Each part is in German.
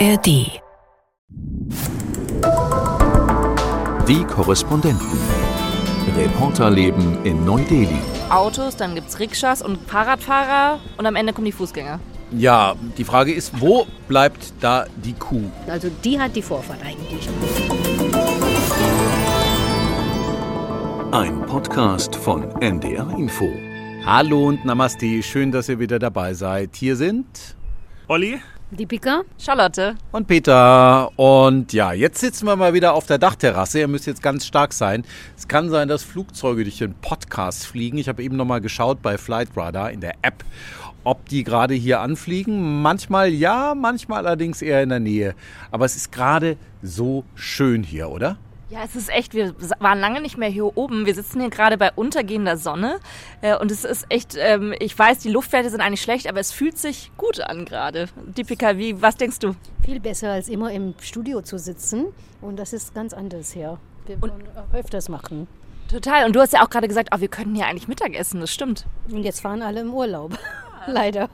ARD. Die Korrespondenten. Reporterleben in Neu-Delhi. Autos, dann gibt's Rikschas und Fahrradfahrer und am Ende kommen die Fußgänger. Ja, die Frage ist, wo bleibt da die Kuh? Also die hat die Vorfahrt eigentlich. Ein Podcast von NDR Info. Hallo und Namaste, schön, dass ihr wieder dabei seid. Hier sind Olli? Deepika? Charlotte. und Peter. Und ja, jetzt sitzen wir mal wieder auf der Dachterrasse. Ihr müsst jetzt ganz stark sein. Es kann sein, dass Flugzeuge durch den Podcast fliegen. Ich habe eben noch mal geschaut bei Flightradar in der App, ob die gerade hier anfliegen. Manchmal ja, manchmal allerdings eher in der Nähe. Aber es ist gerade so schön hier, oder? Ja, es ist echt, wir waren lange nicht mehr hier oben. Wir sitzen hier gerade bei untergehender Sonne. Äh, Und es ist echt, ähm, ich weiß, die Luftwerte sind eigentlich schlecht, aber es fühlt sich gut an gerade. Deepika, wie, was denkst du? Viel besser als immer im Studio zu sitzen. Und das ist ganz anders hier. Wir wollen öfters machen. Total. Und du hast ja auch gerade gesagt, oh, wir könnten hier eigentlich Mittag essen. Das stimmt. Und jetzt fahren alle im Urlaub. Leider.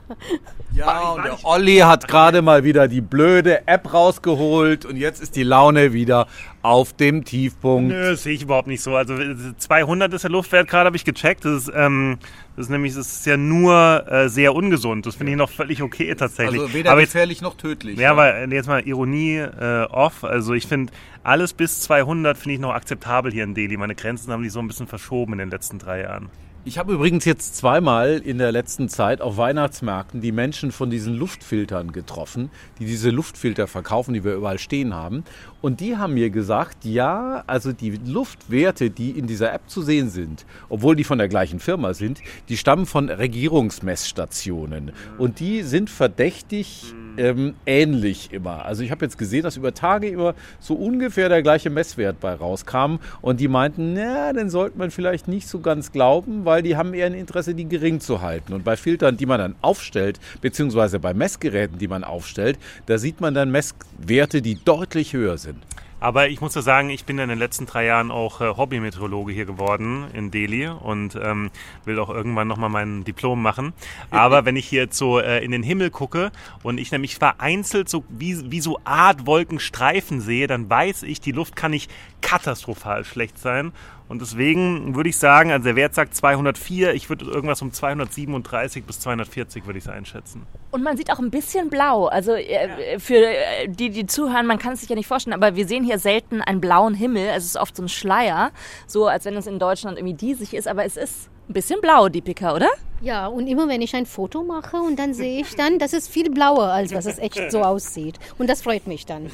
Ja, und der Olli hat gerade mal wieder die blöde App rausgeholt und jetzt ist die Laune wieder auf dem Tiefpunkt. Nö, das sehe ich überhaupt nicht so. Also 200 ist der Luftwert gerade, habe ich gecheckt. Das ist, ähm, das ist nämlich, das ist ja nur äh, sehr ungesund. Das finde ich noch völlig okay tatsächlich. Also weder Aber jetzt, gefährlich noch tödlich. ja, aber jetzt mal Ironie äh, off. Also ich finde, alles bis 200 finde ich noch akzeptabel hier in Delhi. Meine Grenzen haben sich so ein bisschen verschoben in den letzten drei Jahren. Ich habe übrigens jetzt zweimal in der letzten Zeit auf Weihnachtsmärkten die Menschen von diesen Luftfiltern getroffen, die diese Luftfilter verkaufen, die wir überall stehen haben. Und die haben mir gesagt, ja, also die Luftwerte, die in dieser App zu sehen sind, obwohl die von der gleichen Firma sind, die stammen von Regierungsmessstationen. Und die sind verdächtig ähm, ähnlich immer. Also ich habe jetzt gesehen, dass über Tage immer so ungefähr der gleiche Messwert bei rauskam. Und die meinten, na, den sollte man vielleicht nicht so ganz glauben, weil die haben eher ein Interesse, die gering zu halten. Und bei Filtern, die man dann aufstellt, beziehungsweise bei Messgeräten, die man aufstellt, da sieht man dann Messwerte, die deutlich höher sind. Aber ich muss ja sagen, ich bin in den letzten drei Jahren auch äh, Hobbymeteorologe hier geworden in Delhi und ähm, will auch irgendwann nochmal mein Diplom machen. Aber wenn ich hier jetzt so äh, in den Himmel gucke und ich nämlich vereinzelt so wie, wie so Art Wolkenstreifen sehe, dann weiß ich, die Luft kann nicht katastrophal schlecht sein. Und deswegen würde ich sagen, also der Wert sagt 204, ich würde irgendwas um 237 bis 240 würde ich es einschätzen. Und man sieht auch ein bisschen blau. Also äh, für äh, die, die zuhören, man kann es sich ja nicht vorstellen, aber wir sehen hier selten einen blauen Himmel. Es ist oft so ein Schleier, so als wenn es in Deutschland irgendwie diesig ist, aber es ist ein bisschen blau, die Picker, oder? Ja, und immer wenn ich ein Foto mache und dann sehe ich dann, das ist viel blauer, als was es echt so aussieht. Und das freut mich dann.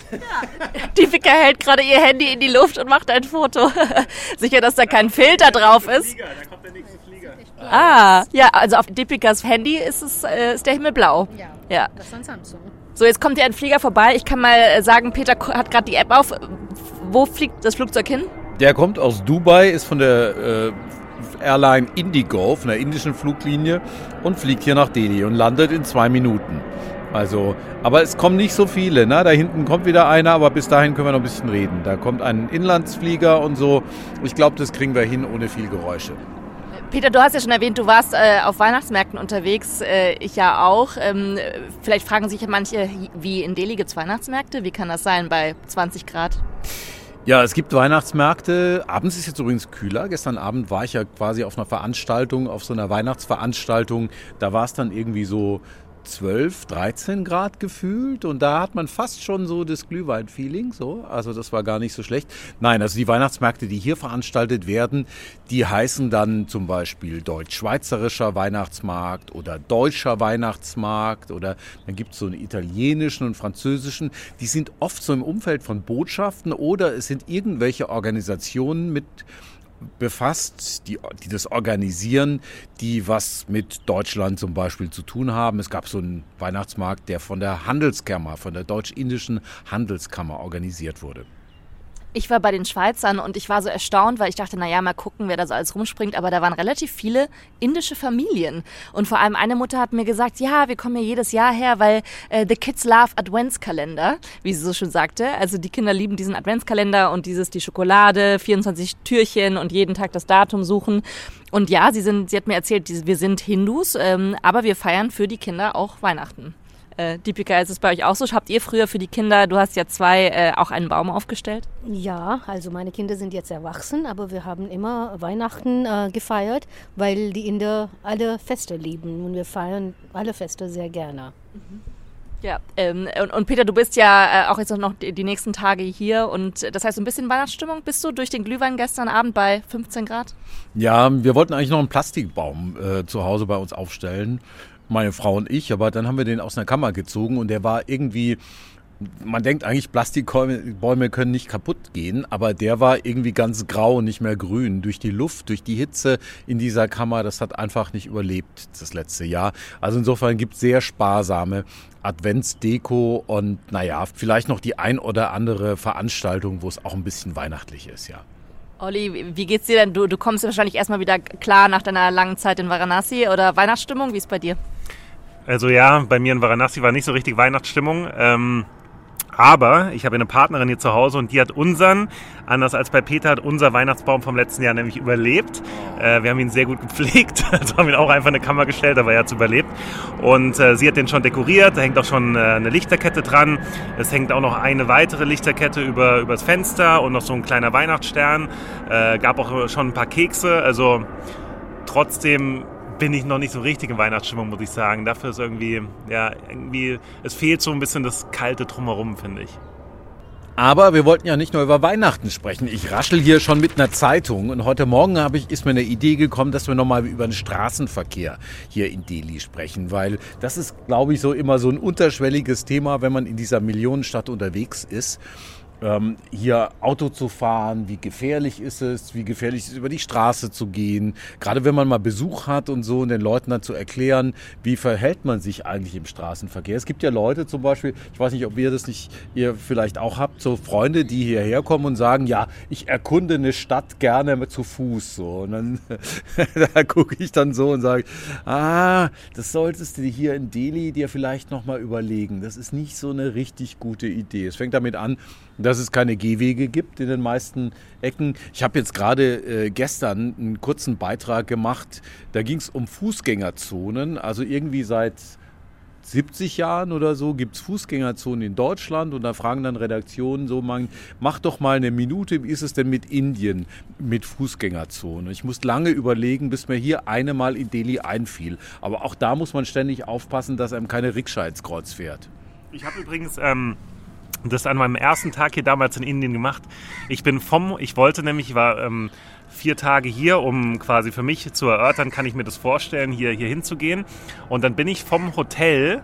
Die Picker hält gerade ihr Handy in die Luft und macht ein Foto. Sicher, dass da kein Filter drauf ist. da kommt der nächste Flieger. Ah, ja, also auf Deepikas Handy ist, es, äh, ist der Himmel blau. Ja. Das ist ein Samsung. So, jetzt kommt hier ein Flieger vorbei. Ich kann mal äh, sagen, Peter hat gerade die App auf. Wo fliegt das Flugzeug hin? Der kommt aus Dubai, ist von der äh, Airline Indigo, von der indischen Fluglinie und fliegt hier nach Delhi und landet in zwei Minuten. Also, aber es kommen nicht so viele. Ne? Da hinten kommt wieder einer, aber bis dahin können wir noch ein bisschen reden. Da kommt ein Inlandsflieger und so. Ich glaube, das kriegen wir hin ohne viel Geräusche. Peter, du hast ja schon erwähnt, du warst äh, auf Weihnachtsmärkten unterwegs. Äh, ich ja auch. Ähm, vielleicht fragen sich ja manche, wie in Delhi gibt's Weihnachtsmärkte? Wie kann das sein bei 20 Grad? Ja, es gibt Weihnachtsmärkte. Abends ist jetzt übrigens kühler. Gestern Abend war ich ja quasi auf einer Veranstaltung, auf so einer Weihnachtsveranstaltung. Da war es dann irgendwie so 12, 13 Grad gefühlt und da hat man fast schon so das Glühwein-Feeling, so. Also das war gar nicht so schlecht. Nein, also die Weihnachtsmärkte, die hier veranstaltet werden, die heißen dann zum Beispiel deutsch-schweizerischer Weihnachtsmarkt oder deutscher Weihnachtsmarkt oder dann gibt es so einen italienischen und französischen. Die sind oft so im Umfeld von Botschaften oder es sind irgendwelche Organisationen mit befasst, die, die das organisieren, die was mit Deutschland zum Beispiel zu tun haben. Es gab so einen Weihnachtsmarkt, der von der Handelskammer, von der deutsch-indischen Handelskammer organisiert wurde. Ich war bei den Schweizern und ich war so erstaunt, weil ich dachte, naja, mal gucken, wer da so alles rumspringt. Aber da waren relativ viele indische Familien. Und vor allem eine Mutter hat mir gesagt, ja, wir kommen hier jedes Jahr her, weil äh, the kids love Adventskalender, wie sie so schön sagte. Also die Kinder lieben diesen Adventskalender und dieses, die Schokolade, 24 Türchen und jeden Tag das Datum suchen. Und ja, sie sind, sie hat mir erzählt, wir sind Hindus, ähm, aber wir feiern für die Kinder auch Weihnachten. Äh, Deepika, ist es bei euch auch so? Habt ihr früher für die Kinder, du hast ja zwei, äh, auch einen Baum aufgestellt? Ja, also meine Kinder sind jetzt erwachsen, aber wir haben immer Weihnachten äh, gefeiert, weil die Inder alle Feste lieben und wir feiern alle Feste sehr gerne. Ja, ähm, und, und Peter, du bist ja äh, auch jetzt noch die, die nächsten Tage hier und das heißt, so ein bisschen Weihnachtsstimmung bist du durch den Glühwein gestern Abend bei 15 Grad? Ja, wir wollten eigentlich noch einen Plastikbaum äh, zu Hause bei uns aufstellen, meine Frau und ich, aber dann haben wir den aus einer Kammer gezogen und der war irgendwie man denkt eigentlich, Plastikbäume können nicht kaputt gehen, aber der war irgendwie ganz grau nicht mehr grün. Durch die Luft, durch die Hitze in dieser Kammer, das hat einfach nicht überlebt das letzte Jahr. Also insofern gibt es sehr sparsame Adventsdeko und naja, vielleicht noch die ein oder andere Veranstaltung, wo es auch ein bisschen weihnachtlich ist, ja. Olli, wie geht's dir denn? Du, du kommst wahrscheinlich erstmal wieder klar nach deiner langen Zeit in Varanasi oder Weihnachtsstimmung? Wie ist bei dir? Also ja, bei mir in Varanasi war nicht so richtig Weihnachtsstimmung. Ähm, aber ich habe eine Partnerin hier zu Hause und die hat unseren, anders als bei Peter, hat unser Weihnachtsbaum vom letzten Jahr nämlich überlebt. Äh, wir haben ihn sehr gut gepflegt, also haben ihn auch einfach in eine Kammer gestellt, aber er hat es überlebt. Und äh, sie hat den schon dekoriert, da hängt auch schon äh, eine Lichterkette dran. Es hängt auch noch eine weitere Lichterkette über, übers Fenster und noch so ein kleiner Weihnachtsstern. Äh, gab auch schon ein paar Kekse, also trotzdem bin ich noch nicht so richtig in Weihnachtsstimmung, muss ich sagen. Dafür ist irgendwie, ja, irgendwie, es fehlt so ein bisschen das kalte Drumherum, finde ich. Aber wir wollten ja nicht nur über Weihnachten sprechen. Ich raschel hier schon mit einer Zeitung und heute Morgen habe ich, ist mir eine Idee gekommen, dass wir nochmal über den Straßenverkehr hier in Delhi sprechen, weil das ist, glaube ich, so immer so ein unterschwelliges Thema, wenn man in dieser Millionenstadt unterwegs ist ähm, hier Auto zu fahren, wie gefährlich ist es, wie gefährlich ist es, über die Straße zu gehen. Gerade wenn man mal Besuch hat und so und den Leuten dann zu erklären, wie verhält man sich eigentlich im Straßenverkehr. Es gibt ja Leute zum Beispiel, ich weiß nicht, ob ihr das nicht, ihr vielleicht auch habt, so Freunde, die hierher kommen und sagen, ja, ich erkunde eine Stadt gerne zu Fuß. So. Und dann da gucke ich dann so und sage, ah, das solltest du hier in Delhi dir vielleicht nochmal überlegen. Das ist nicht so eine richtig gute Idee. Es fängt damit an, dass es keine Gehwege gibt in den meisten Ecken. Ich habe jetzt gerade äh, gestern einen kurzen Beitrag gemacht, da ging es um Fußgängerzonen. Also irgendwie seit 70 Jahren oder so gibt es Fußgängerzonen in Deutschland und da fragen dann Redaktionen so, man, mach doch mal eine Minute, wie ist es denn mit Indien mit Fußgängerzonen? Ich muss lange überlegen, bis mir hier eine mal in Delhi einfiel. Aber auch da muss man ständig aufpassen, dass einem keine Rikscha ins Kreuz fährt. Ich habe übrigens ähm, das an meinem ersten Tag hier damals in Indien gemacht. Ich bin vom, ich wollte nämlich, ich war ähm, vier Tage hier, um quasi für mich zu erörtern, kann ich mir das vorstellen, hier, hier hinzugehen. Und dann bin ich vom Hotel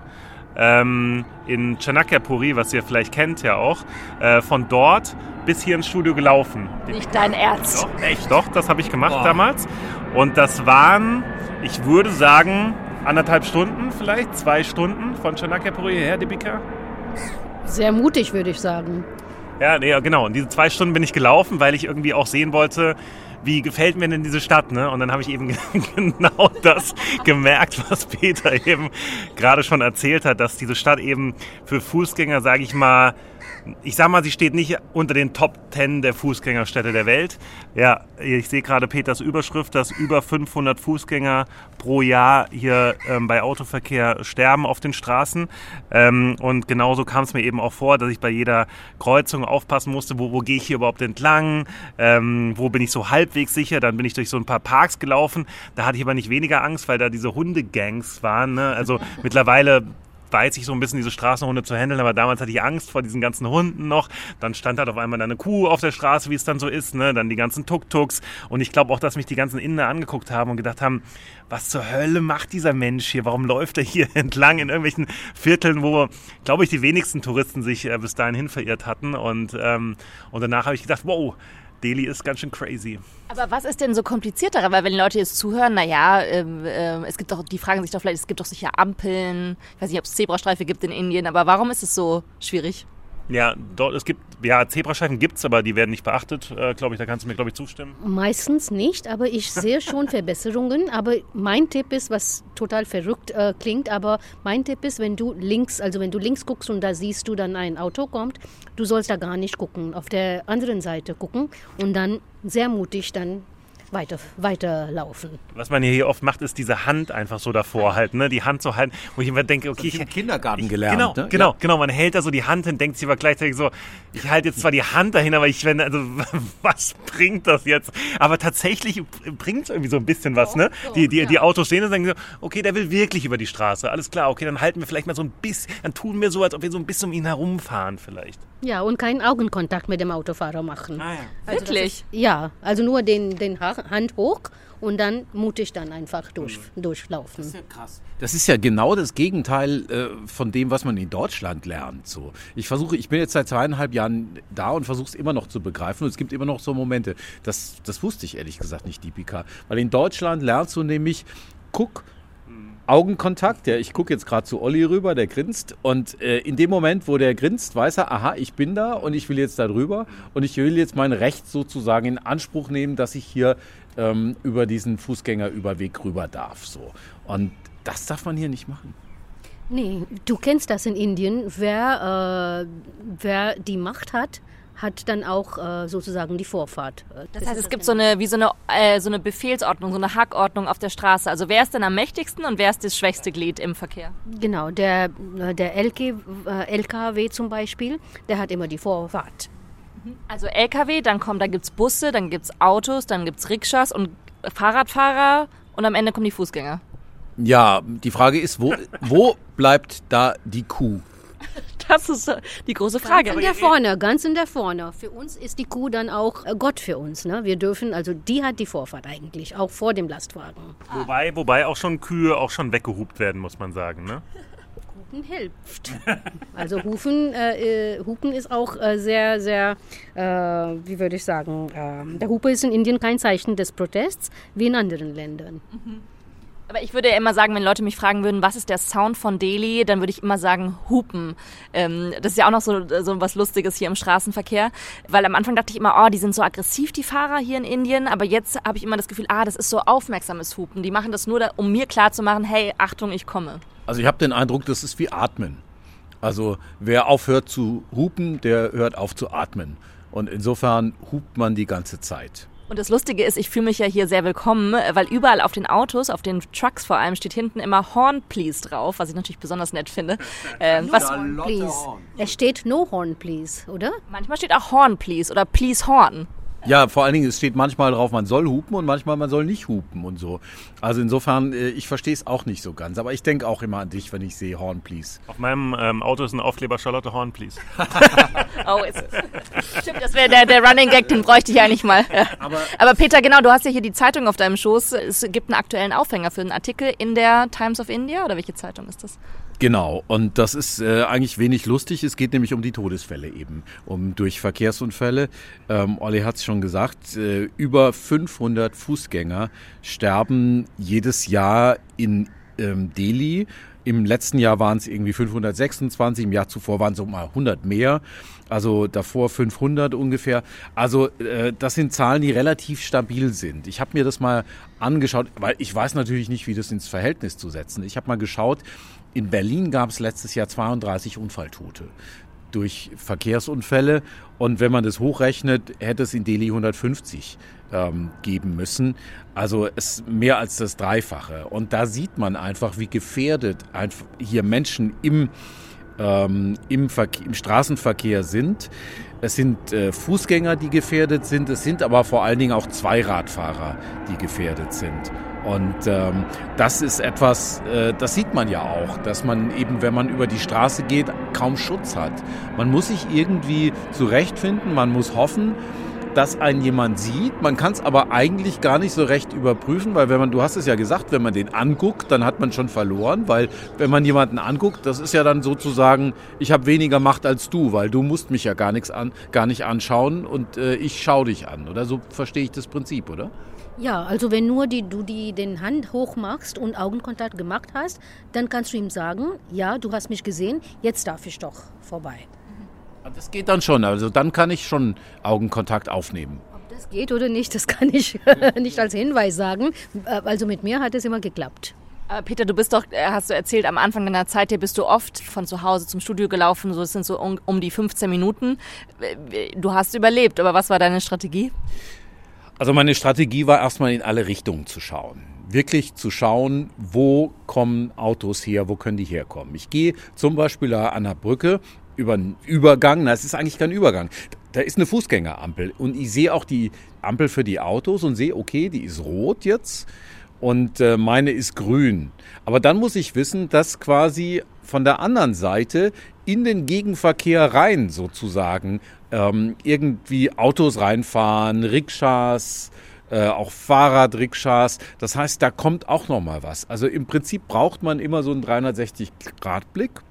ähm, in Chanakyapuri, was ihr vielleicht kennt ja auch, äh, von dort bis hier ins Studio gelaufen. Nicht dein Ernst. Doch, echt? Doch, das habe ich gemacht Boah. damals. Und das waren, ich würde sagen, anderthalb Stunden vielleicht, zwei Stunden von Chanakyapuri hierher, Debika. Sehr mutig, würde ich sagen. Ja, nee, genau. Und diese zwei Stunden bin ich gelaufen, weil ich irgendwie auch sehen wollte, wie gefällt mir denn diese Stadt, ne? Und dann habe ich eben genau das gemerkt, was Peter eben gerade schon erzählt hat, dass diese Stadt eben für Fußgänger, sage ich mal, ich sag mal, sie steht nicht unter den Top 10 der Fußgängerstädte der Welt. Ja, ich sehe gerade Peters Überschrift, dass über 500 Fußgänger pro Jahr hier ähm, bei Autoverkehr sterben auf den Straßen. Ähm, und genauso kam es mir eben auch vor, dass ich bei jeder Kreuzung aufpassen musste, wo, wo gehe ich hier überhaupt entlang, ähm, wo bin ich so halbwegs sicher. Dann bin ich durch so ein paar Parks gelaufen. Da hatte ich aber nicht weniger Angst, weil da diese Hundegangs waren. Ne? Also mittlerweile weiß ich so ein bisschen, diese Straßenhunde zu handeln, aber damals hatte ich Angst vor diesen ganzen Hunden noch. Dann stand halt auf einmal eine Kuh auf der Straße, wie es dann so ist, ne? dann die ganzen Tuk-Tuks. Und ich glaube auch, dass mich die ganzen Inder angeguckt haben und gedacht haben, was zur Hölle macht dieser Mensch hier? Warum läuft er hier entlang in irgendwelchen Vierteln, wo, glaube ich, die wenigsten Touristen sich äh, bis dahin hin verirrt hatten. Und, ähm, und danach habe ich gedacht, wow, Delhi ist ganz schön crazy. Aber was ist denn so kompliziert daran? Weil wenn die Leute jetzt zuhören, naja, äh, äh, es gibt doch, die fragen sich doch vielleicht, es gibt doch sicher Ampeln, ich weiß nicht, ob es Zebrastreife gibt in Indien, aber warum ist es so schwierig? Ja, dort, es gibt, ja, Zebrastreifen gibt es, aber die werden nicht beachtet, äh, glaube ich. Da kannst du mir, glaube ich, zustimmen. Meistens nicht, aber ich sehe schon Verbesserungen. Aber mein Tipp ist, was total verrückt äh, klingt, aber mein Tipp ist, wenn du links, also wenn du links guckst und da siehst du dann ein Auto kommt, du sollst da gar nicht gucken, auf der anderen Seite gucken und dann sehr mutig dann weiter, weiterlaufen. Was man hier oft macht, ist diese Hand einfach so davor halten, ne? Die Hand so halten, wo ich immer denke, okay, ich im Kindergarten ich, gelernt, Genau, ne? genau, genau. Man hält da so die Hand hin, denkt sich aber gleichzeitig so, ich halte jetzt zwar die Hand dahin, aber ich wenn, also was bringt das jetzt? Aber tatsächlich bringt es irgendwie so ein bisschen was, ne? Die, die, die Autos stehen und sagen so, okay, der will wirklich über die Straße. Alles klar, okay, dann halten wir vielleicht mal so ein bisschen, dann tun wir so, als ob wir so ein bisschen um ihn herumfahren vielleicht. Ja, und keinen Augenkontakt mit dem Autofahrer machen. Ah ja. Also das Wirklich? Ist, ja, also nur den, den Ha- Hand hoch und dann mutig dann einfach durch, durchlaufen. krass. Das ist ja genau das Gegenteil äh, von dem, was man in Deutschland lernt. So, ich versuche, ich bin jetzt seit zweieinhalb Jahren da und versuche es immer noch zu begreifen. Und es gibt immer noch so Momente. Das, das wusste ich ehrlich gesagt nicht, Deepika. Weil in Deutschland lernst du nämlich, guck, Augenkontakt, ja, ich gucke jetzt gerade zu Olli rüber, der grinst. Und äh, in dem Moment, wo der grinst, weiß er, aha, ich bin da und ich will jetzt da drüber und ich will jetzt mein Recht sozusagen in Anspruch nehmen, dass ich hier ähm, über diesen Fußgängerüberweg rüber darf. So. Und das darf man hier nicht machen. Nee, du kennst das in Indien. Wer, äh, wer die Macht hat, hat dann auch äh, sozusagen die Vorfahrt. Äh, Das heißt, es gibt so eine, wie so eine, äh, so eine Befehlsordnung, so eine Hackordnung auf der Straße. Also wer ist denn am mächtigsten und wer ist das schwächste Glied im Verkehr? Genau, der, äh, der LK, äh, LKW zum Beispiel, der hat immer die Vorfahrt. Also LKW, dann kommen, da gibt's Busse, dann gibt's Autos, dann gibt's Rikschas und Fahrradfahrer und am Ende kommen die Fußgänger. Ja, die Frage ist, wo, wo bleibt da die Kuh? Das ist äh, die große Frage. Ganz in der Vorne, ganz in der Vorne. Für uns ist die Kuh dann auch äh, Gott für uns. Ne? Wir dürfen, also die hat die Vorfahrt eigentlich, auch vor dem Lastwagen. Wobei, wobei auch schon Kühe auch schon weggehupt werden, muss man sagen, ne? Hupen hilft. Also Hufen, äh, äh, Hupen ist auch äh, sehr, sehr, äh, wie würde ich sagen, äh, der Hupe ist in Indien kein Zeichen des Protests, wie in anderen Ländern. Aber ich würde ja immer sagen, wenn Leute mich fragen würden, was ist der Sound von Delhi, dann würde ich immer sagen, Hupen. Ähm, das ist ja auch noch so, so was Lustiges hier im Straßenverkehr. Weil am Anfang dachte ich immer, oh, die sind so aggressiv, die Fahrer hier in Indien. Aber jetzt habe ich immer das Gefühl, ah, das ist so aufmerksames Hupen. Die machen das nur, da, um mir klarzumachen, hey, Achtung, ich komme. Also ich habe den Eindruck, das ist wie Atmen. Also wer aufhört zu hupen, der hört auf zu atmen. Und insofern hupt man die ganze Zeit. Und das Lustige ist, ich fühle mich ja hier sehr willkommen, weil überall auf den Autos, auf den Trucks vor allem, steht hinten immer Horn Please drauf, was ich natürlich besonders nett finde. Ähm, was, Please. Es steht No Horn, please, oder? manchmal steht auch Horn Please oder Please Horn. Ja, vor allen Dingen, es steht manchmal drauf, man soll hupen und manchmal man soll nicht hupen und so. Also insofern, äh, ich verstehe es auch nicht so ganz. Aber ich denke auch immer an dich, wenn ich sehe Horn, please. Auf meinem ähm, Auto ist ein Aufkleber Charlotte Horn, please. Oh, ist Stimmt, das wäre der, der Running Gag, den bräuchte ich eigentlich mal. Aber, Aber Peter, genau, du hast ja hier die Zeitung auf deinem Schoß. Es gibt einen aktuellen Aufhänger für einen Artikel in der Times of India oder welche Zeitung ist das? Genau, und das ist äh, eigentlich wenig lustig. Es geht nämlich um die Todesfälle eben, um durch Verkehrsunfälle. Ähm, Olli hat es schon gesagt, äh, über 500 Fußgänger sterben jedes Jahr in ähm, Delhi. Im letzten Jahr waren es irgendwie 526, im Jahr zuvor waren es um mal 100 mehr. Also davor 500 ungefähr. Also äh, das sind Zahlen, die relativ stabil sind. Ich habe mir das mal angeschaut, weil ich weiß natürlich nicht, wie das ins Verhältnis zu setzen. Ich habe mal geschaut, in Berlin gab es letztes Jahr 32 Unfalltote durch Verkehrsunfälle. Und wenn man das hochrechnet, hätte es in Delhi 150 ähm, geben müssen. Also es mehr als das Dreifache. Und da sieht man einfach, wie gefährdet hier Menschen im, ähm, im, im Straßenverkehr sind. Es sind äh, Fußgänger, die gefährdet sind. Es sind aber vor allen Dingen auch Zweiradfahrer, die gefährdet sind. Und ähm, das ist etwas, äh, das sieht man ja auch, dass man eben, wenn man über die Straße geht, kaum Schutz hat. Man muss sich irgendwie zurechtfinden, man muss hoffen, dass einen jemand sieht. Man kann es aber eigentlich gar nicht so recht überprüfen, weil wenn man, du hast es ja gesagt, wenn man den anguckt, dann hat man schon verloren, weil wenn man jemanden anguckt, das ist ja dann sozusagen, ich habe weniger Macht als du, weil du musst mich ja gar nichts an, gar nicht anschauen und äh, ich schaue dich an, oder so verstehe ich das Prinzip, oder? Ja, also wenn nur die, du die den Hand hoch machst und Augenkontakt gemacht hast, dann kannst du ihm sagen, ja, du hast mich gesehen, jetzt darf ich doch vorbei. Das geht dann schon, also dann kann ich schon Augenkontakt aufnehmen. Ob das geht oder nicht, das kann ich nicht als Hinweis sagen. Äh, Also mit mir hat es immer geklappt. Aber Peter, du bist doch, äh, hast du erzählt, am Anfang deiner Zeit hier bist du oft von zu Hause zum Studio gelaufen, so es sind so um, um die 15 Minuten. Äh, Du hast überlebt, aber was war deine Strategie? Also meine Strategie war erstmal in alle Richtungen zu schauen. Wirklich zu schauen, wo kommen Autos her, wo können die herkommen. Ich gehe zum Beispiel an der Brücke über einen Übergang, na, es ist eigentlich kein Übergang. Da ist eine Fußgängerampel und ich sehe auch die Ampel für die Autos und sehe, okay, die ist rot jetzt und äh, meine ist grün. Aber dann muss ich wissen, dass quasi von der anderen Seite in den Gegenverkehr rein sozusagen ähm, irgendwie Autos reinfahren, Rikschas, äh, auch Fahrradrikschas. Das heißt, da kommt auch noch mal was. Also im Prinzip braucht man immer so einen 360-Grad-Blick.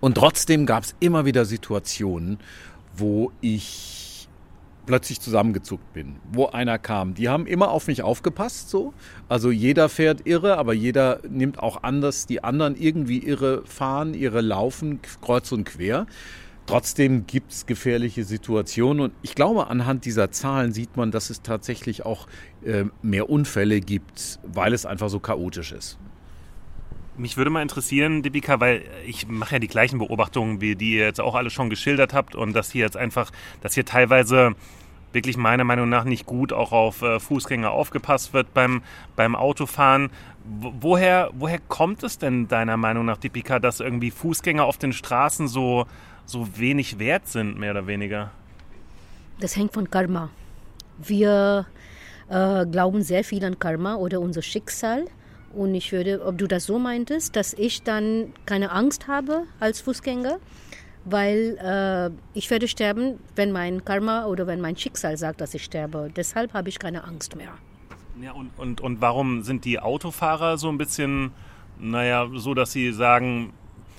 Und trotzdem gab es immer wieder Situationen, wo ich plötzlich zusammengezuckt bin, wo einer kam. Die haben immer auf mich aufgepasst, so. Also jeder fährt irre, aber jeder nimmt auch anders die anderen irgendwie irre fahren, ihre laufen kreuz und quer. Trotzdem gibt es gefährliche Situationen und ich glaube, anhand dieser Zahlen sieht man, dass es tatsächlich auch äh, mehr Unfälle gibt, weil es einfach so chaotisch ist. Mich würde mal interessieren, Dipika, weil ich mache ja die gleichen Beobachtungen, wie die ihr jetzt auch alle schon geschildert habt und dass hier jetzt einfach, dass hier teilweise wirklich meiner Meinung nach nicht gut auch auf äh, Fußgänger aufgepasst wird beim, beim Autofahren. woher, woher kommt es denn deiner Meinung nach, Dipika, dass irgendwie Fußgänger auf den Straßen so, so wenig wert sind, mehr oder weniger? Das hängt von Karma. Wir äh, glauben sehr viel an Karma oder unser Schicksal. Und ich würde, ob du das so meintest, dass ich dann keine Angst habe als Fußgänger, weil äh, ich werde sterben, wenn mein Karma oder wenn mein Schicksal sagt, dass ich sterbe. Deshalb habe ich keine Angst mehr. Ja, und, und, und warum sind die Autofahrer so ein bisschen, naja, so, dass sie sagen,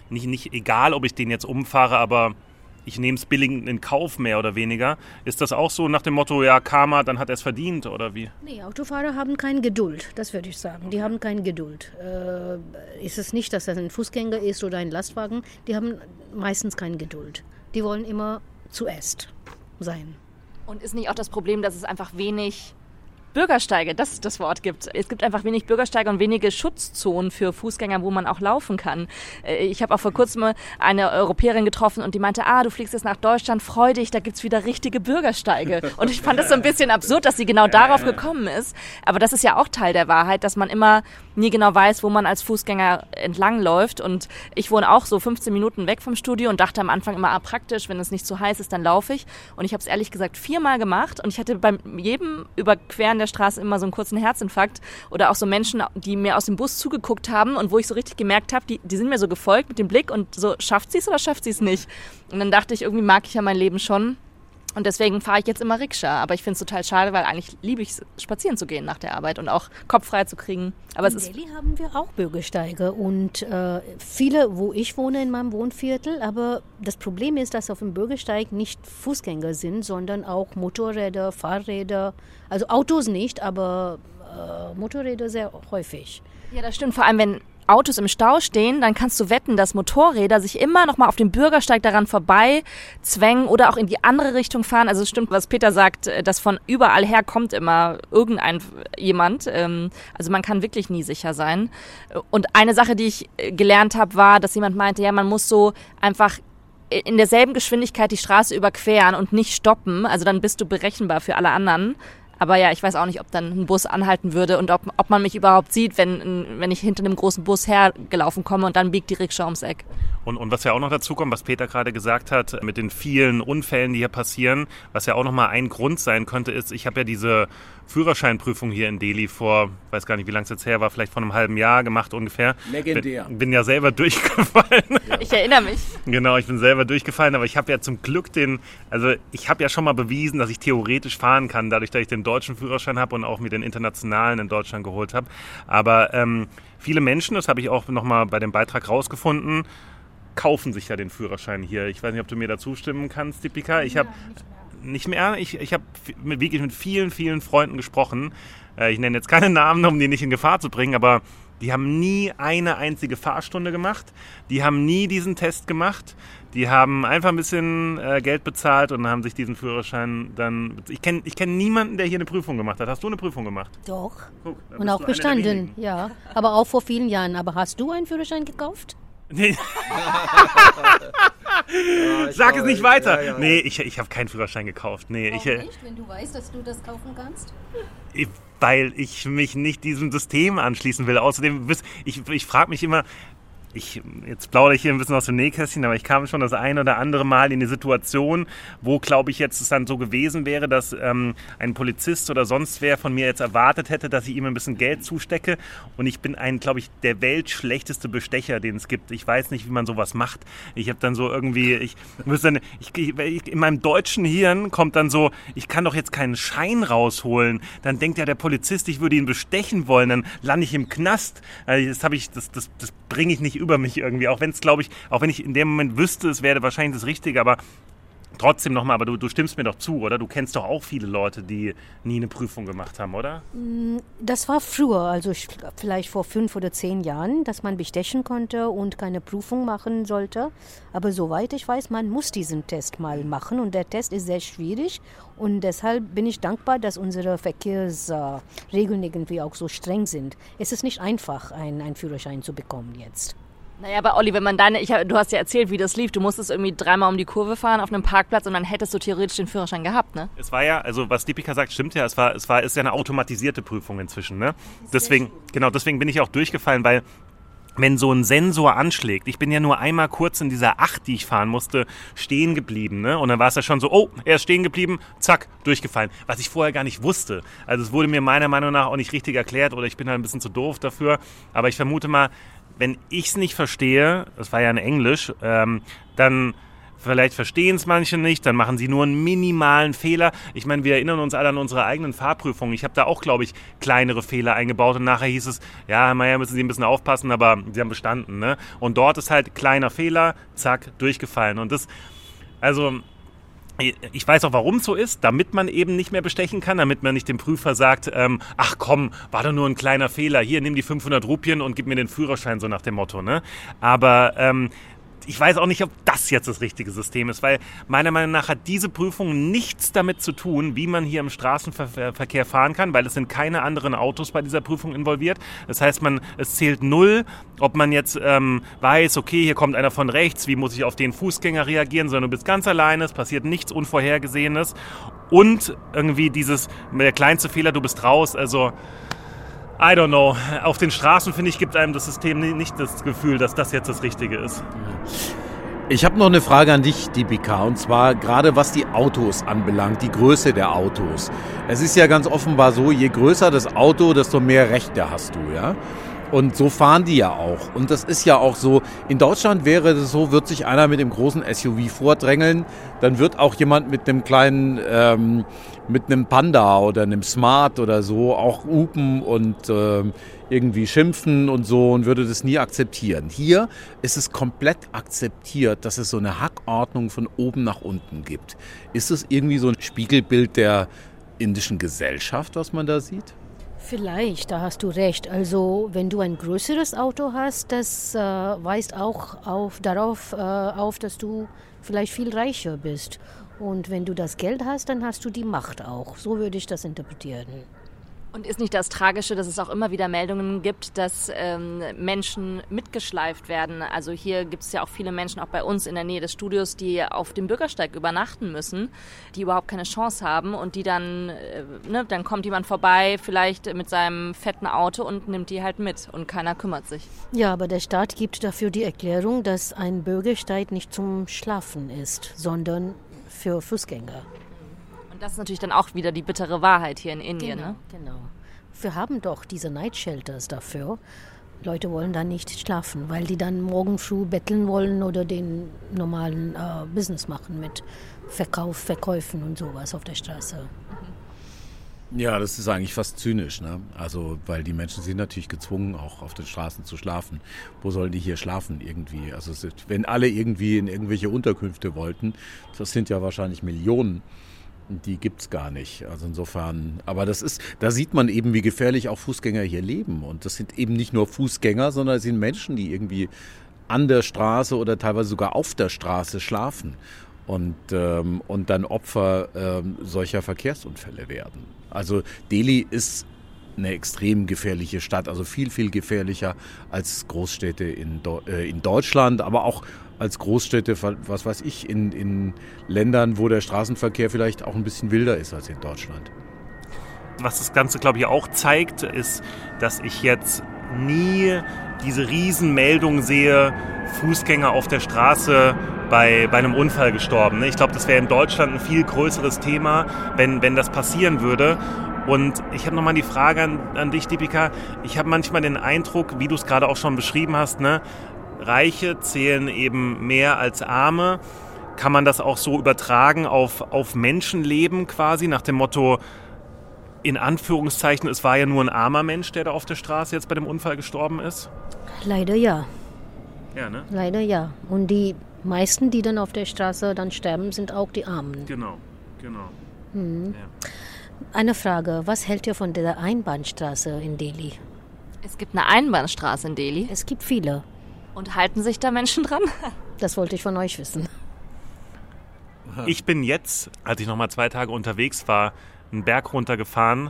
nicht, nicht egal, ob ich den jetzt umfahre, aber ich nehme es billig in Kauf, mehr oder weniger. Ist das auch so nach dem Motto, ja, Karma, dann hat er es verdient, oder wie? Nee, Autofahrer haben keine Geduld, das würde ich sagen. Die haben keine Geduld. Äh, ist es nicht, dass das ein Fußgänger ist oder ein Lastwagen, die haben meistens keine Geduld. Die wollen immer zuerst sein. Und ist nicht auch das Problem, dass es einfach wenig Bürgersteige, das ist das Wort gibt. Es gibt einfach wenig Bürgersteige und wenige Schutzzonen für Fußgänger, wo man auch laufen kann. Äh, ich habe auch vor kurzem eine Europäerin getroffen und die meinte, ah, du fliegst jetzt nach Deutschland, freu dich, da gibt's wieder richtige Bürgersteige. Und ich fand das so ein bisschen absurd, dass sie genau darauf gekommen ist. Aber das ist ja auch Teil der Wahrheit, dass man immer nie genau weiß, wo man als Fußgänger entlang läuft. Und ich wohne auch so 15 Minuten weg vom Studio und dachte am Anfang immer, ah, praktisch, wenn es nicht zu heiß ist, dann laufe ich. Und ich habe es ehrlich gesagt viermal gemacht und ich hatte bei jedem Überqueren der der Straße immer so einen kurzen Herzinfarkt oder auch so Menschen, die mir aus dem Bus zugeguckt haben und wo ich so richtig gemerkt habe, die, die sind mir so gefolgt mit dem Blick und so, schafft sie es oder schafft sie es nicht? Und dann dachte ich, irgendwie mag ich ja mein Leben schon. Und deswegen fahre ich jetzt immer Rikscha. Aber ich finde es total schade, weil eigentlich liebe ich es, spazieren zu gehen nach der Arbeit und auch Kopf frei zu kriegen. Aber in es ist Delhi haben wir auch Bürgersteige und äh, viele, wo ich wohne in meinem Wohnviertel. Aber das Problem ist, dass auf dem Bürgersteig nicht Fußgänger sind, sondern auch Motorräder, Fahrräder. Also Autos nicht, aber äh, Motorräder sehr häufig. Ja, das stimmt. Vor allem, wenn Autos im Stau stehen, dann kannst du wetten, dass Motorräder sich immer noch mal auf dem Bürgersteig daran vorbei zwängen oder auch in die andere Richtung fahren. Also es stimmt, was Peter sagt, äh, dass von überall her kommt immer irgendein jemand. Ähm, also man kann wirklich nie sicher sein. Und eine Sache, die ich äh, gelernt habe, war, dass jemand meinte, ja, man muss so einfach in derselben Geschwindigkeit die Straße überqueren und nicht stoppen. Also dann bist du berechenbar für alle anderen. Aber ja, ich weiß auch nicht, ob dann ein Bus anhalten würde und ob, ob man mich überhaupt sieht, wenn, wenn ich hinter einem großen Bus hergelaufen komme und dann biegt die Rikscha ums Eck. Und, und was ja auch noch dazu kommt, was Peter gerade gesagt hat, mit den vielen Unfällen, die hier passieren, was ja auch nochmal ein Grund sein könnte, ist, ich habe ja diese Führerscheinprüfung hier in Delhi vor, weiß gar nicht, wie lange es jetzt her war, vielleicht vor einem halben Jahr gemacht ungefähr. Legendär. Bin, bin ja selber durchgefallen. Ja. Ich erinnere mich. Genau, ich bin selber durchgefallen, aber ich habe ja zum Glück den, also ich habe ja schon mal bewiesen, dass ich theoretisch fahren kann, dadurch, dass ich den deutschen Führerschein habe und auch mir den internationalen in Deutschland geholt habe. Aber ähm, viele Menschen, das habe ich auch nochmal bei dem Beitrag rausgefunden, kaufen sich ja den Führerschein hier. Ich weiß nicht, ob du mir da zustimmen kannst, Dipika. Ich habe nicht mehr. Ich, ich habe wirklich mit vielen, vielen Freunden gesprochen. Äh, ich nenne jetzt keine Namen, um die nicht in Gefahr zu bringen, aber die haben nie eine einzige Fahrstunde gemacht. Die haben nie diesen Test gemacht. Die haben einfach ein bisschen äh, Geld bezahlt und haben sich diesen Führerschein dann. Ich kenne ich kenn niemanden, der hier eine Prüfung gemacht hat. Hast du eine Prüfung gemacht? Doch. Guck, und auch bestanden, ja. Aber auch vor vielen Jahren. Aber hast du einen Führerschein gekauft? Nee. Sag es nicht weiter. Ja, ja. Nee, ich, ich habe keinen Führerschein gekauft. Nee, ich, äh, nicht, wenn du weißt, dass du das kaufen kannst? ich, weil ich mich nicht diesem System anschließen will. Außerdem, ich, ich frage mich immer, ich, jetzt plaudere ich hier ein bisschen aus dem Nähkästchen, aber ich kam schon das ein oder andere Mal in die Situation, wo, glaube ich, jetzt es dann so gewesen wäre, dass ähm, ein Polizist oder sonst wer von mir jetzt erwartet hätte, dass ich ihm ein bisschen Geld zustecke. Und ich bin ein, glaube ich, der weltschlechteste Bestecher, den es gibt. Ich weiß nicht, wie man sowas macht. Ich habe dann so irgendwie, ich müsste ich, ich, in meinem deutschen Hirn kommt dann so, ich kann doch jetzt keinen Schein rausholen. Dann denkt ja der Polizist, ich würde ihn bestechen wollen, dann lande ich im Knast. Also das habe ich, das, das, das bringe ich nicht über mich irgendwie. Auch wenn es, glaube ich, auch wenn ich in dem Moment wüsste, es wäre wahrscheinlich das Richtige, aber trotzdem nochmal, aber du, du stimmst mir doch zu, oder? Du kennst doch auch viele Leute, die nie eine Prüfung gemacht haben, oder? Das war früher, also ich- vielleicht vor fünf oder zehn Jahren, dass man bestechen konnte und keine Prüfung machen sollte. Aber soweit ich weiß, man muss diesen Test mal machen und der Test ist sehr schwierig. Und deshalb bin ich dankbar, dass unsere Verkehrsregeln irgendwie auch so streng sind. Es ist nicht einfach, einen, einen Führerschein zu bekommen jetzt. Naja, aber Olli, wenn man deine, ich, du hast ja erzählt, wie das lief. Du musstest irgendwie dreimal um die Kurve fahren auf einem Parkplatz und dann hättest du theoretisch den Führerschein gehabt, ne? Es war ja, also was Deepika sagt, stimmt ja, es war, es war, ist ja eine automatisierte Prüfung inzwischen, ne? Deswegen, genau, deswegen bin ich auch durchgefallen, weil wenn so ein Sensor anschlägt, ich bin ja nur einmal kurz in dieser Acht, die ich fahren musste, stehen geblieben, ne? Und dann war es ja schon so, oh, er ist stehen geblieben, zack, durchgefallen. Was ich vorher gar nicht wusste. Also es wurde mir meiner Meinung nach auch nicht richtig erklärt oder ich bin halt ein bisschen zu doof dafür. Aber ich vermute mal, wenn ich es nicht verstehe, das war ja in Englisch, ähm, dann Vielleicht verstehen es manche nicht, dann machen sie nur einen minimalen Fehler. Ich meine, wir erinnern uns alle an unsere eigenen Fahrprüfungen. Ich habe da auch, glaube ich, kleinere Fehler eingebaut und nachher hieß es, ja, Meier, müssen Sie ein bisschen aufpassen, aber Sie haben bestanden. Ne? Und dort ist halt kleiner Fehler, zack, durchgefallen. Und das, also, ich weiß auch, warum es so ist, damit man eben nicht mehr bestechen kann, damit man nicht dem Prüfer sagt, ähm, ach komm, war doch nur ein kleiner Fehler, hier, nimm die 500 Rupien und gib mir den Führerschein, so nach dem Motto. Ne? Aber ähm, ich weiß auch nicht, ob das jetzt das richtige System ist, weil meiner Meinung nach hat diese Prüfung nichts damit zu tun, wie man hier im Straßenverkehr fahren kann, weil es sind keine anderen Autos bei dieser Prüfung involviert. Das heißt, man, es zählt null, ob man jetzt ähm, weiß, okay, hier kommt einer von rechts, wie muss ich auf den Fußgänger reagieren, sondern du bist ganz alleine, es passiert nichts Unvorhergesehenes und irgendwie dieses, der kleinste Fehler, du bist raus, also I don't know. Auf den Straßen, finde ich, gibt einem das System ni- nicht das Gefühl, dass das jetzt das Richtige ist. Ich habe noch eine Frage an dich, Dipika, und zwar gerade was die Autos anbelangt, die Größe der Autos. Es ist ja ganz offenbar so, je größer das Auto, desto mehr Rechte hast du, ja? Und so fahren die ja auch. Und das ist ja auch so, in Deutschland wäre es so, wird sich einer mit dem großen SUV vordrängeln, dann wird auch jemand mit einem kleinen, ähm, mit einem Panda oder einem Smart oder so auch hupen und ähm, irgendwie schimpfen und so und würde das nie akzeptieren. Hier ist es komplett akzeptiert, dass es so eine Hackordnung von oben nach unten gibt. Ist es irgendwie so ein Spiegelbild der indischen Gesellschaft, was man da sieht? Vielleicht, da hast du recht. Also wenn du ein größeres Auto hast, das äh, weist auch auf, darauf äh, auf, dass du vielleicht viel reicher bist. Und wenn du das Geld hast, dann hast du die Macht auch. So würde ich das interpretieren. Und ist nicht das Tragische, dass es auch immer wieder Meldungen gibt, dass ähm, Menschen mitgeschleift werden? Also hier gibt es ja auch viele Menschen, auch bei uns in der Nähe des Studios, die auf dem Bürgersteig übernachten müssen, die überhaupt keine Chance haben und die dann, äh, ne, dann kommt jemand vorbei, vielleicht mit seinem fetten Auto und nimmt die halt mit und keiner kümmert sich. Ja, aber der Staat gibt dafür die Erklärung, dass ein Bürgersteig nicht zum Schlafen ist, sondern für Fußgänger. Und das ist natürlich dann auch wieder die bittere Wahrheit hier in Indien. Genau, Ne? genau. Wir haben doch diese Night Shelters dafür. Leute wollen da nicht schlafen, weil die dann morgen früh betteln wollen oder den normalen äh, Business machen mit Verkauf, Verkäufen und sowas auf der Straße. Ja, das ist eigentlich fast zynisch, ne? Also, weil die Menschen sind natürlich gezwungen, auch auf den Straßen zu schlafen. Wo sollen die hier schlafen irgendwie? Also, wenn alle irgendwie in irgendwelche Unterkünfte wollten, das sind ja wahrscheinlich Millionen. Die gibt's gar nicht. Also insofern, aber das ist, da sieht man eben, wie gefährlich auch Fußgänger hier leben. Und das sind eben nicht nur Fußgänger, sondern es sind Menschen, die irgendwie an der Straße oder teilweise sogar auf der Straße schlafen und, ähm, und dann Opfer ähm, solcher Verkehrsunfälle werden. Also Delhi ist eine extrem gefährliche Stadt, also viel, viel gefährlicher als Großstädte in, äh, in Deutschland, aber auch als Großstädte, was weiß ich, in, in Ländern, wo der Straßenverkehr vielleicht auch ein bisschen wilder ist als in Deutschland. Was das Ganze, glaube ich, auch zeigt, ist, dass ich jetzt nie diese Riesenmeldung sehe, Fußgänger auf der Straße bei, bei einem Unfall gestorben. Ich glaube, das wäre in Deutschland ein viel größeres Thema, wenn, wenn das passieren würde. Und ich habe nochmal die Frage an, an dich, Deepika. Ich habe manchmal den Eindruck, wie du es gerade auch schon beschrieben hast, ne? Reiche zählen eben mehr als Arme. Kann man das auch so übertragen auf, auf Menschenleben quasi, nach dem Motto, in Anführungszeichen, es war ja nur ein armer Mensch, der da auf der Straße jetzt bei dem Unfall gestorben ist? Leider ja. Ja, ne? Leider ja. Und die meisten, die dann auf der Straße dann sterben, sind auch die Armen. Genau, genau. Mhm. Ja. Eine Frage, was hält ihr von der Einbahnstraße in Delhi? Es gibt eine Einbahnstraße in Delhi. Es gibt viele. Und halten sich da Menschen dran? Das wollte ich von euch wissen. Ich bin jetzt, als ich noch mal zwei Tage unterwegs war, einen Berg runtergefahren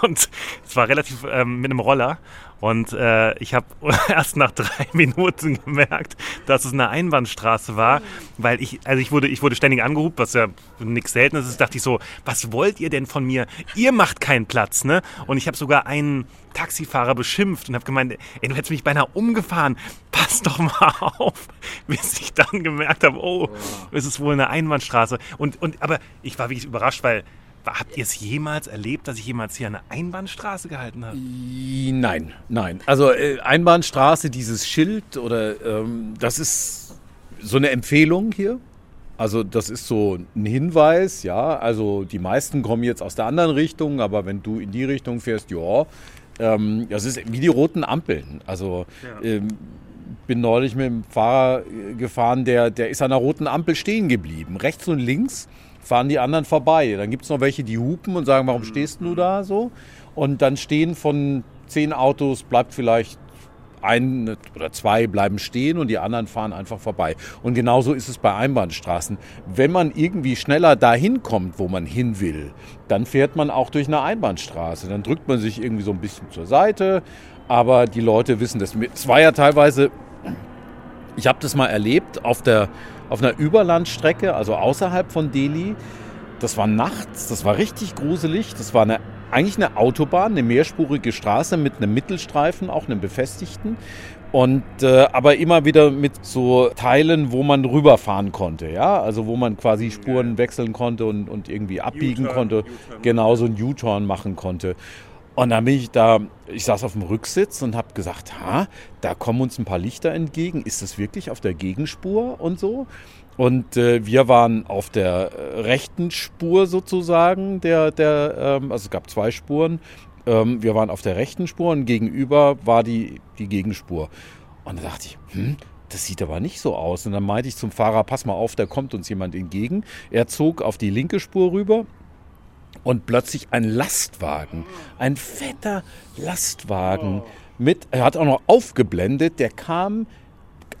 und es war relativ ähm, mit einem Roller und äh, ich habe erst nach drei Minuten gemerkt, dass es eine Einbahnstraße war, weil ich, also ich wurde, ich wurde ständig angehubt, was ja nichts Seltenes ist. Dachte ich so, was wollt ihr denn von mir? Ihr macht keinen Platz, ne? Und ich habe sogar einen Taxifahrer beschimpft und habe gemeint, ey, du hättest mich beinahe umgefahren. Pass doch mal auf, bis ich dann gemerkt habe, oh, es ist wohl eine Einbahnstraße. Und, und aber ich war wirklich überrascht, weil Habt ihr es jemals erlebt, dass ich jemals hier eine Einbahnstraße gehalten habe? Nein, nein. Also äh, Einbahnstraße, dieses Schild oder ähm, das ist so eine Empfehlung hier. Also das ist so ein Hinweis, ja. Also die meisten kommen jetzt aus der anderen Richtung, aber wenn du in die Richtung fährst, ja. Ähm, das ist wie die roten Ampeln. Also ja. ähm, bin neulich mit dem Fahrer äh, gefahren, der, der ist an der roten Ampel stehen geblieben, rechts und links fahren die anderen vorbei. Dann gibt es noch welche, die hupen und sagen, warum stehst du da so? Und dann stehen von zehn Autos, bleibt vielleicht ein oder zwei bleiben stehen und die anderen fahren einfach vorbei. Und genauso ist es bei Einbahnstraßen. Wenn man irgendwie schneller dahin kommt, wo man hin will, dann fährt man auch durch eine Einbahnstraße. Dann drückt man sich irgendwie so ein bisschen zur Seite, aber die Leute wissen das. Es war ja teilweise, ich habe das mal erlebt auf der auf einer Überlandstrecke, also außerhalb von Delhi. Das war nachts, das war richtig gruselig. Das war eine, eigentlich eine Autobahn, eine mehrspurige Straße mit einem Mittelstreifen, auch einem befestigten. Und äh, aber immer wieder mit so Teilen, wo man rüberfahren konnte, ja, also wo man quasi Spuren wechseln konnte und, und irgendwie abbiegen konnte, genau so ein U-Turn machen konnte. Und dann bin ich da, ich saß auf dem Rücksitz und habe gesagt, ha, da kommen uns ein paar Lichter entgegen. Ist das wirklich auf der Gegenspur und so? Und äh, wir waren auf der äh, rechten Spur sozusagen, der, der, ähm, also es gab zwei Spuren. Ähm, wir waren auf der rechten Spur und gegenüber war die, die Gegenspur. Und da dachte ich, hm, das sieht aber nicht so aus. Und dann meinte ich zum Fahrer, pass mal auf, da kommt uns jemand entgegen. Er zog auf die linke Spur rüber und plötzlich ein Lastwagen, ein fetter Lastwagen mit, er hat auch noch aufgeblendet, der kam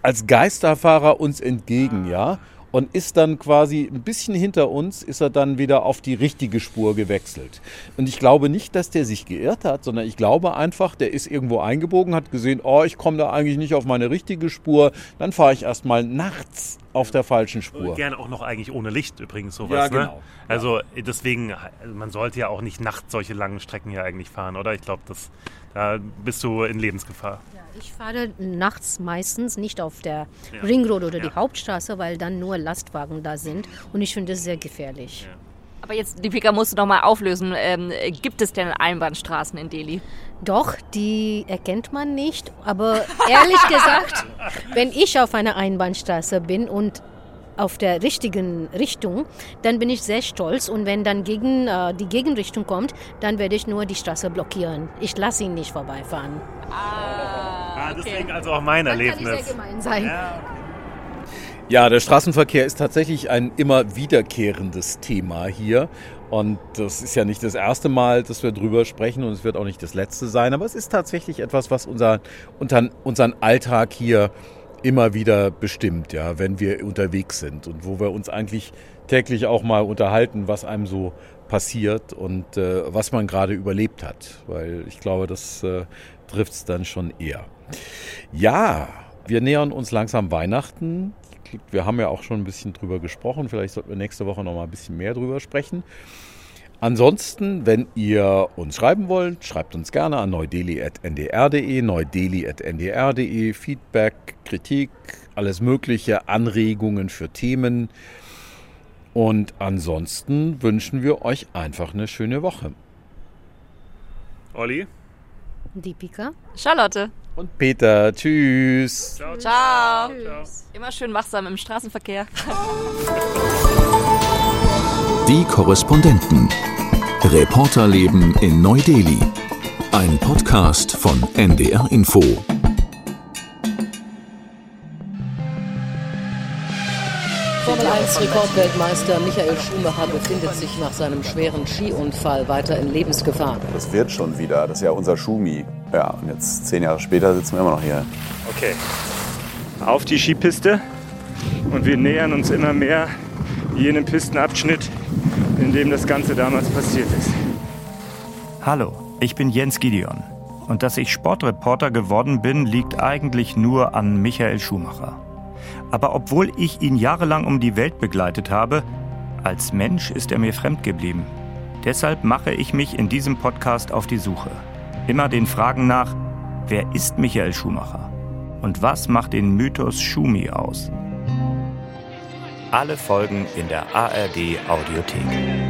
als Geisterfahrer uns entgegen, ja, und ist dann quasi ein bisschen hinter uns, ist er dann wieder auf die richtige Spur gewechselt. Und ich glaube nicht, dass der sich geirrt hat, sondern ich glaube einfach, der ist irgendwo eingebogen, hat gesehen, oh, ich komme da eigentlich nicht auf meine richtige Spur, dann fahre ich erstmal nachts auf der falschen Spur. Gerne auch noch eigentlich ohne Licht übrigens sowas. Ja, ne? genau. Ne? Also ja. deswegen, also man sollte ja auch nicht nachts solche langen Strecken hier eigentlich fahren, oder? Ich glaube, da bist du in Lebensgefahr. Ja, ich fahre nachts meistens nicht auf der ja. Ringroad oder die Hauptstraße, weil dann nur Lastwagen da sind und ich finde das sehr gefährlich. Aber jetzt, die Pika musst du noch mal auflösen. Ähm, gibt es denn Einbahnstraßen in Delhi? Doch, die erkennt man nicht. Aber ehrlich gesagt, wenn ich auf einer Einbahnstraße bin und auf der richtigen Richtung, dann bin ich sehr stolz. Und wenn dann gegen, äh, die Gegenrichtung kommt, dann werde ich nur die Straße blockieren. Ich lasse ihn nicht vorbeifahren. Ah, okay. deswegen also auch mein dann Erlebnis. Kann ich sehr gemein sein. Ja. Ja, der Straßenverkehr ist tatsächlich ein immer wiederkehrendes Thema hier. Und das ist ja nicht das erste Mal, dass wir drüber sprechen und es wird auch nicht das letzte sein. Aber es ist tatsächlich etwas, was unser, unseren Alltag hier immer wieder bestimmt, ja, wenn wir unterwegs sind und wo wir uns eigentlich täglich auch mal unterhalten, was einem so passiert und äh, was man gerade überlebt hat. Weil ich glaube, das äh, trifft es dann schon eher. Ja, wir nähern uns langsam Weihnachten. Wir haben ja auch schon ein bisschen drüber gesprochen. Vielleicht sollten wir nächste Woche noch mal ein bisschen mehr drüber sprechen. Ansonsten, wenn ihr uns schreiben wollt, schreibt uns gerne an neudeli.ndr.de, neudeli.ndr.de, Feedback, Kritik, alles Mögliche, Anregungen für Themen. Und ansonsten wünschen wir euch einfach eine schöne Woche. Olli? Deepika. Charlotte. Und Peter, tschüss. Ciao. Ciao. Immer schön wachsam im Straßenverkehr. Die Korrespondenten. Reporterleben in Neu-Delhi. Ein Podcast von NDR Info. Formel 1 Rekordweltmeister Michael Schumacher befindet sich nach seinem schweren Skiunfall weiter in Lebensgefahr. Das wird schon wieder. Das ist ja unser Schumi. Ja, und jetzt zehn Jahre später sitzen wir immer noch hier. Okay. Auf die Skipiste. Und wir nähern uns immer mehr jenem Pistenabschnitt, in dem das Ganze damals passiert ist. Hallo, ich bin Jens Gideon. Und dass ich Sportreporter geworden bin, liegt eigentlich nur an Michael Schumacher. Aber obwohl ich ihn jahrelang um die Welt begleitet habe, als Mensch ist er mir fremd geblieben. Deshalb mache ich mich in diesem Podcast auf die Suche. Immer den Fragen nach, wer ist Michael Schumacher? Und was macht den Mythos Schumi aus? Alle Folgen in der ARD Audiothek.